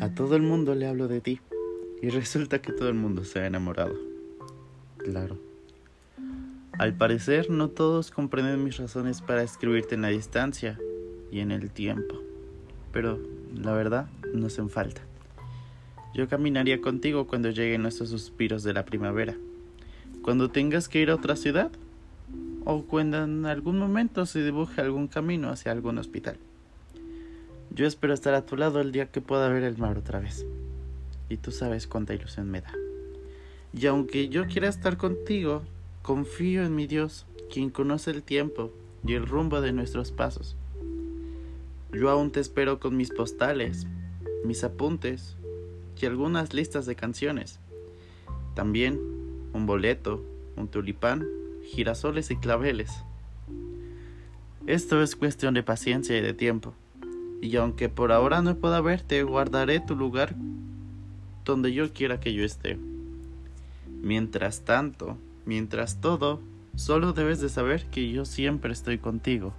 A todo el mundo le hablo de ti y resulta que todo el mundo se ha enamorado. Claro. Al parecer no todos comprenden mis razones para escribirte en la distancia y en el tiempo, pero la verdad no hacen falta. Yo caminaría contigo cuando lleguen nuestros suspiros de la primavera, cuando tengas que ir a otra ciudad o cuando en algún momento se dibuje algún camino hacia algún hospital. Yo espero estar a tu lado el día que pueda ver el mar otra vez. Y tú sabes cuánta ilusión me da. Y aunque yo quiera estar contigo, confío en mi Dios, quien conoce el tiempo y el rumbo de nuestros pasos. Yo aún te espero con mis postales, mis apuntes y algunas listas de canciones. También un boleto, un tulipán, girasoles y claveles. Esto es cuestión de paciencia y de tiempo y aunque por ahora no pueda verte, guardaré tu lugar donde yo quiera que yo esté. Mientras tanto, mientras todo, solo debes de saber que yo siempre estoy contigo.